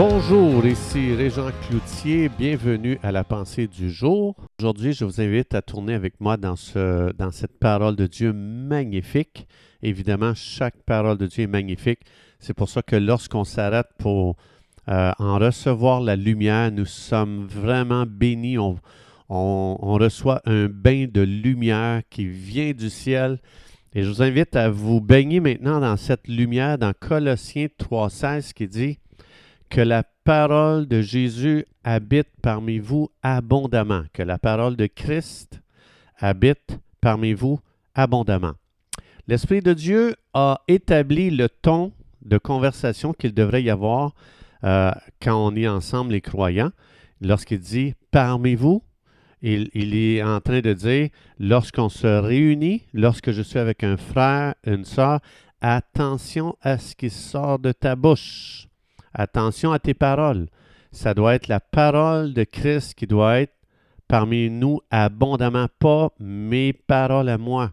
Bonjour, ici Régent Cloutier, bienvenue à la pensée du jour. Aujourd'hui, je vous invite à tourner avec moi dans, ce, dans cette parole de Dieu magnifique. Évidemment, chaque parole de Dieu est magnifique. C'est pour ça que lorsqu'on s'arrête pour euh, en recevoir la lumière, nous sommes vraiment bénis. On, on, on reçoit un bain de lumière qui vient du ciel. Et je vous invite à vous baigner maintenant dans cette lumière dans Colossiens 3.16 qui dit que la parole de Jésus habite parmi vous abondamment, que la parole de Christ habite parmi vous abondamment. L'Esprit de Dieu a établi le ton de conversation qu'il devrait y avoir euh, quand on est ensemble les croyants. Lorsqu'il dit parmi vous, il, il, est en train de dire lorsqu'on se réunit, lorsque je suis avec un frère, une soeur, attention à ce qui sort de ta bouche. Attention à tes paroles. Ça doit être la parole de Christ qui doit être parmi nous abondamment, pas mes paroles à moi.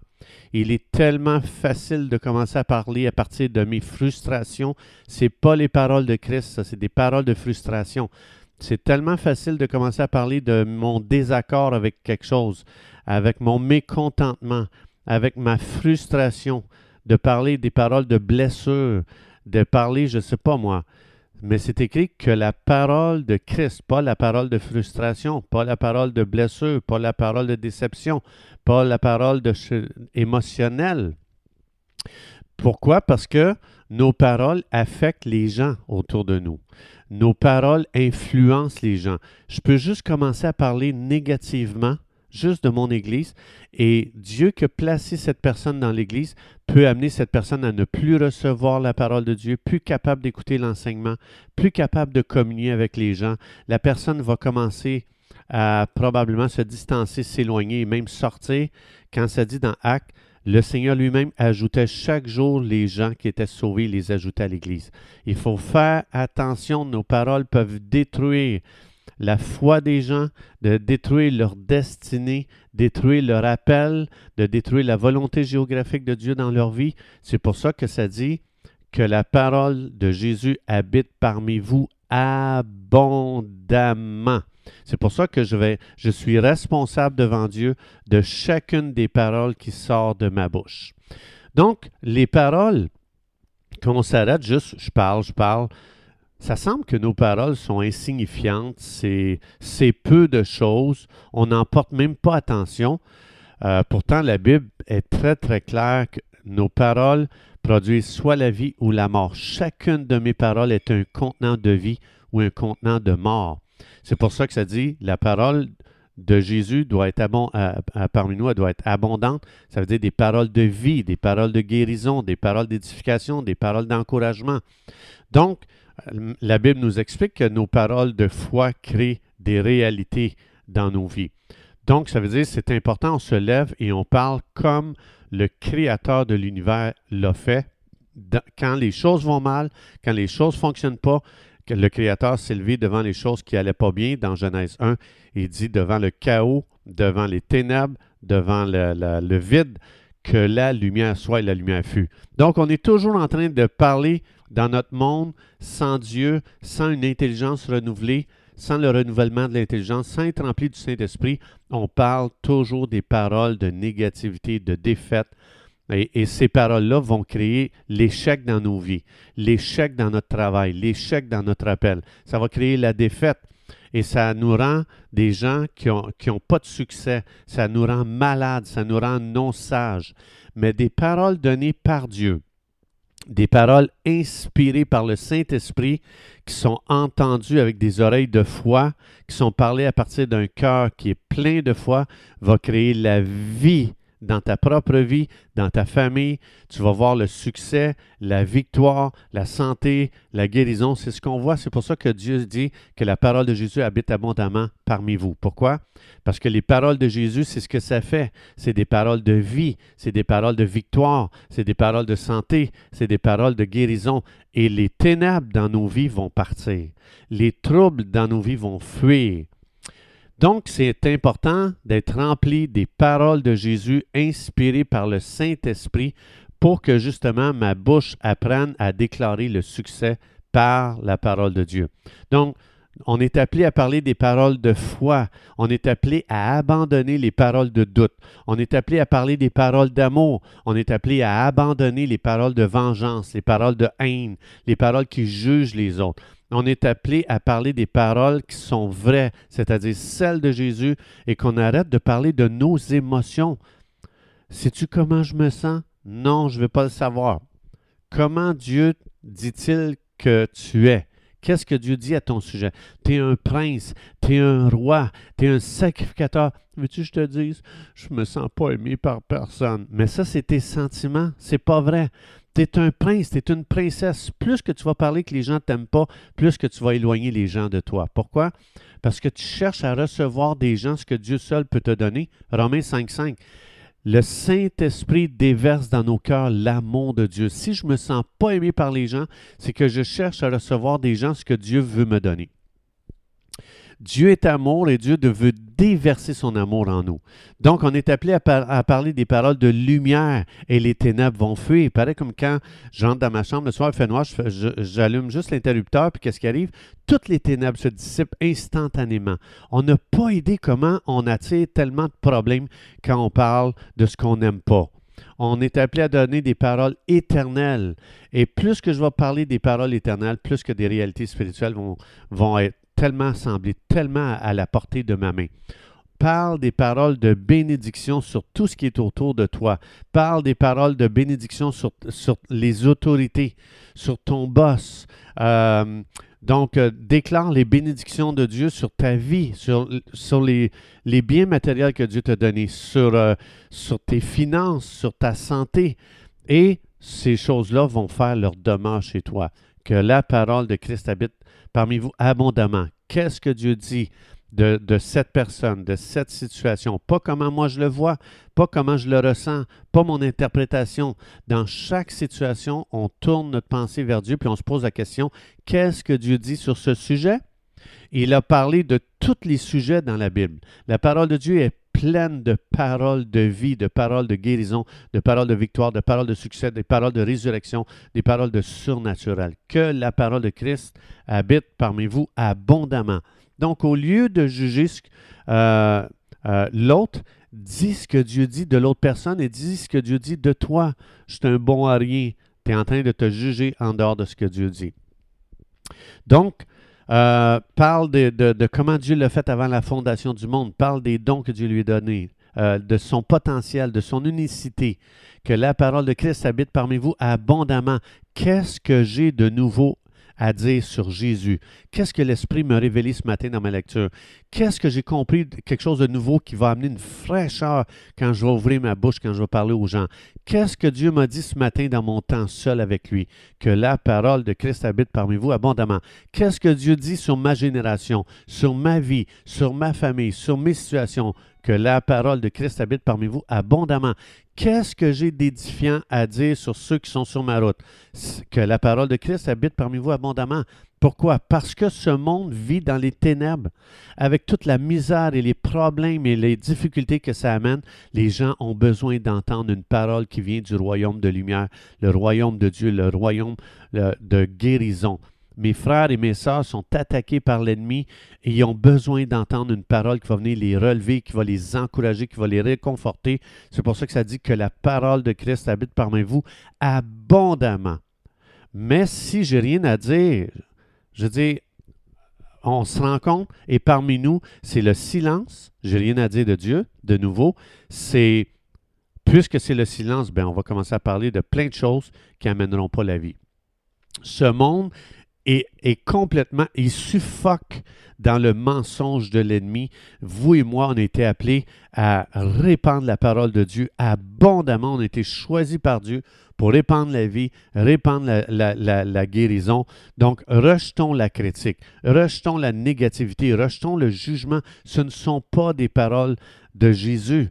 Il est tellement facile de commencer à parler à partir de mes frustrations. C'est pas les paroles de Christ, ça, c'est des paroles de frustration. C'est tellement facile de commencer à parler de mon désaccord avec quelque chose, avec mon mécontentement, avec ma frustration, de parler des paroles de blessure, de parler, je ne sais pas moi. Mais c'est écrit que la parole de Christ, pas la parole de frustration, pas la parole de blessure, pas la parole de déception, pas la parole de émotionnelle. Pourquoi? Parce que nos paroles affectent les gens autour de nous. Nos paroles influencent les gens. Je peux juste commencer à parler négativement juste de mon Église, et Dieu qui a placé cette personne dans l'Église peut amener cette personne à ne plus recevoir la parole de Dieu, plus capable d'écouter l'enseignement, plus capable de communier avec les gens. La personne va commencer à probablement se distancer, s'éloigner et même sortir. Quand ça dit dans Actes, le Seigneur lui-même ajoutait chaque jour les gens qui étaient sauvés, les ajoutait à l'Église. Il faut faire attention, nos paroles peuvent détruire la foi des gens, de détruire leur destinée, détruire leur appel, de détruire la volonté géographique de Dieu dans leur vie. C'est pour ça que ça dit que la parole de Jésus habite parmi vous abondamment. C'est pour ça que je vais, je suis responsable devant Dieu de chacune des paroles qui sortent de ma bouche. Donc, les paroles, quand on s'arrête juste, je parle, je parle, ça semble que nos paroles sont insignifiantes, c'est, peu de choses, on n'en porte même pas attention. Euh, pourtant, la Bible est très très claire que nos paroles produisent soit la vie ou la mort. Chacune de mes paroles est un contenant de vie ou un contenant de mort. C'est pour ça que ça dit la parole de Jésus doit être parmi nous, elle doit être abondante. Ça veut dire des paroles de vie, des paroles de guérison, des paroles d'édification, des paroles d'encouragement. Donc, la Bible nous explique que nos paroles de foi créent des réalités dans nos vies. Donc, ça veut dire c'est important, on se lève et on parle comme le Créateur de l'univers l'a fait. Quand les choses vont mal, quand les choses ne fonctionnent pas, le Créateur s'est levé devant les choses qui n'allaient pas bien. Dans Genèse 1, il dit devant le chaos, devant les ténèbres, devant le vide, que la lumière soit et la lumière fut. Donc, on est toujours en train de parler dans notre monde sans Dieu, sans une intelligence renouvelée, sans le renouvellement de l'intelligence, sans être rempli du Saint-Esprit, on parle toujours des paroles de négativité, de défaite. Et, et ces paroles-là vont créer l'échec dans nos vies, l'échec dans notre travail, l'échec dans notre appel. Ça va créer la défaite. Et ça nous rend des gens qui n'ont ont pas de succès. Ça nous rend malades, ça nous rend non sages. Mais des paroles données par Dieu, des paroles inspirées par le Saint-Esprit qui sont entendues avec des oreilles de foi, qui sont parlées à partir d'un cœur qui est plein de foi, va créer la vie dans ta propre vie, dans ta famille. Tu vas voir le succès, la victoire, la santé, la guérison. C'est ce qu'on voit. C'est pour ça que Dieu dit que la parole de Jésus habite abondamment parmi vous. Pourquoi? Parce que les paroles de Jésus, c'est ce que ça fait. C'est des paroles de vie, c'est des paroles de victoire, c'est des paroles de santé, c'est des paroles de guérison. Et les ténèbres dans nos vies vont partir. Les troubles dans nos vies vont fuir. Donc, c'est important d'être rempli des paroles de Jésus inspirées par le Saint-Esprit pour que justement ma bouche apprenne à déclarer le succès par la parole de Dieu. Donc, on est appelé à parler des paroles de foi. On est appelé à abandonner les paroles de doute. On est appelé à parler des paroles d'amour. On est appelé à abandonner les paroles de vengeance, les paroles de haine, les paroles qui jugent les autres. On est appelé à parler des paroles qui sont vraies, c'est-à-dire celles de Jésus, et qu'on arrête de parler de nos émotions. Sais-tu comment je me sens? Non, je ne veux pas le savoir. Comment Dieu dit-il que tu es? Qu'est-ce que Dieu dit à ton sujet? Tu es un prince, tu es un roi, tu es un sacrificateur. Veux-tu que je te dise? Je me sens pas aimé par personne. Mais ça, c'est tes sentiments. C'est pas vrai. Tu es un prince, tu es une princesse. Plus que tu vas parler que les gens ne t'aiment pas, plus que tu vas éloigner les gens de toi. Pourquoi? Parce que tu cherches à recevoir des gens ce que Dieu seul peut te donner. Romains 5.5. Le Saint-Esprit déverse dans nos cœurs l'amour de Dieu. Si je me sens pas aimé par les gens, c'est que je cherche à recevoir des gens ce que Dieu veut me donner. Dieu est amour et Dieu veut déverser son amour en nous. Donc, on est appelé à, parler des paroles de lumière et les ténèbres vont fuir. Il paraît comme quand j'entre dans ma chambre le soir, il fait noir, j'allume juste l'interrupteur, puis qu'est-ce qui arrive? Toutes les ténèbres se dissipent instantanément. On n'a pas idée comment on attire tellement de problèmes quand on parle de ce qu'on n'aime pas. On est appelé à donner des paroles éternelles. Et plus que je vais parler des paroles éternelles, plus que des réalités spirituelles vont, vont être tellement semblé tellement à la portée de ma main. Parle des paroles de bénédiction sur tout ce qui est autour de toi. Parle des paroles de bénédiction sur, les autorités, sur ton boss. Euh, donc, euh, déclare les bénédictions de Dieu sur ta vie, sur, les, biens matériels que Dieu t'a donnés, sur, euh, sur tes finances, sur ta santé. Et ces choses-là vont faire leur demeure chez toi. Que la parole de Christ habite parmi vous abondamment. Qu'est-ce que Dieu dit de, cette personne, de cette situation? Pas comment moi je le vois, pas comment je le ressens, pas mon interprétation. Dans chaque situation, on tourne notre pensée vers Dieu, puis on se pose la question, qu'est-ce que Dieu dit sur ce sujet? Il a parlé de tous les sujets dans la Bible. La parole de Dieu est pleine de paroles de vie, de paroles de guérison, de paroles de victoire, de paroles de succès, des paroles de résurrection, des paroles de surnaturel. Que la parole de Christ habite parmi vous abondamment. Donc, au lieu de juger euh, euh, l'autre, dis ce que Dieu dit de l'autre personne et dis ce que Dieu dit de toi. Je suis un bon à rien. Tu es en train de te juger en dehors de ce que Dieu dit. Donc, euh, parle de, comment Dieu l'a fait avant la fondation du monde, parle des dons que Dieu lui a donnés, euh, de son potentiel, de son unicité, que la parole de Christ habite parmi vous abondamment. Qu'est-ce que j'ai de nouveau à dire sur Jésus? Qu'est-ce que l'Esprit m'a révélé ce matin dans ma lecture? Qu'est-ce que j'ai compris, quelque chose de nouveau qui va amener une fraîcheur quand je vais ouvrir ma bouche, quand je vais parler aux gens? Qu'est-ce que Dieu m'a dit ce matin dans mon temps seul avec lui? Que la parole de Christ habite parmi vous abondamment. Qu'est-ce que Dieu dit sur ma génération, sur ma vie, sur ma famille, sur mes situations? Que la parole de Christ habite parmi vous abondamment. Qu'est-ce que j'ai d'édifiant à dire sur ceux qui sont sur ma route? Que la parole de Christ habite parmi vous abondamment. Pourquoi? Parce que ce monde vit dans les ténèbres. Avec toute la misère et les problèmes et les difficultés que ça amène, les gens ont besoin d'entendre une parole qui vient du royaume de lumière, le royaume de Dieu, le royaume de guérison. Mes frères et mes sœurs sont attaqués par l'ennemi et ils ont besoin d'entendre une parole qui va venir les relever, qui va les encourager, qui va les réconforter. C'est pour ça que ça dit que la parole de Christ habite parmi vous abondamment. Mais si j'ai rien à dire, je dis, on se rend compte, et parmi nous, c'est le silence. J'ai rien à dire de Dieu, de nouveau. C'est, puisque c'est le silence, ben, on va commencer à parler de plein de choses qui n'amèneront pas la vie. Ce monde est, complètement, il suffoque dans le mensonge de l'ennemi. Vous et moi, on a été appelés à répandre la parole de Dieu abondamment. On a été choisis par Dieu pour répandre la vie, répandre la, guérison. Donc, rejetons la critique, rejetons la négativité, rejetons le jugement. Ce ne sont pas des paroles de Jésus.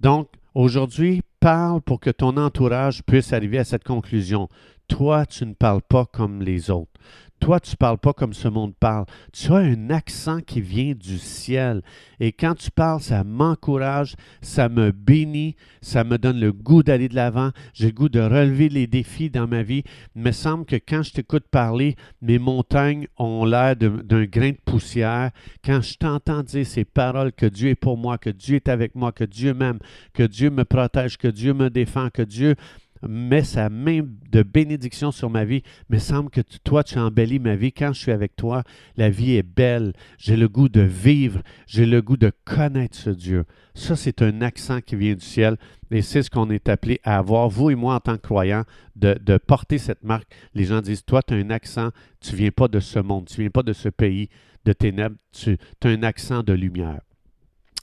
Donc, aujourd'hui, parle pour que ton entourage puisse arriver à cette conclusion. Toi, tu ne parles pas comme les autres. Toi, tu ne parles pas comme ce monde parle. Tu as un accent qui vient du ciel. Et quand tu parles, ça m'encourage, ça me bénit, ça me donne le goût d'aller de l'avant. J'ai le goût de relever les défis dans ma vie. Il me semble que quand je t'écoute parler, mes montagnes ont l'air d'un grain de poussière. Quand je t'entends dire ces paroles que Dieu est pour moi, que Dieu est avec moi, que Dieu m'aime, que Dieu me protège, que Dieu me défend, que Dieu met sa main de bénédiction sur ma vie. Me semble que toi, tu embellis ma vie. Quand je suis avec toi, la vie est belle. J'ai le goût de vivre. J'ai le goût de connaître ce Dieu. Ça, c'est un accent qui vient du ciel. Et c'est ce qu'on est appelé à avoir, vous et moi, en tant que croyants, de, porter cette marque. Les gens disent, toi, tu as un accent, tu viens pas de ce monde, tu viens pas de ce pays de ténèbres, tu as un accent de lumière.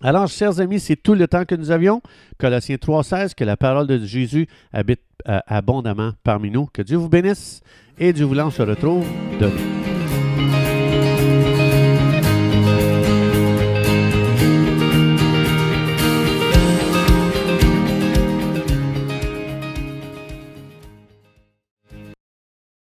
Alors, chers amis, c'est tout le temps que nous avions. Colossiens 3.16, que la parole de Jésus habite euh, abondamment parmi nous. Que Dieu vous bénisse et Dieu voulant, on se retrouve demain.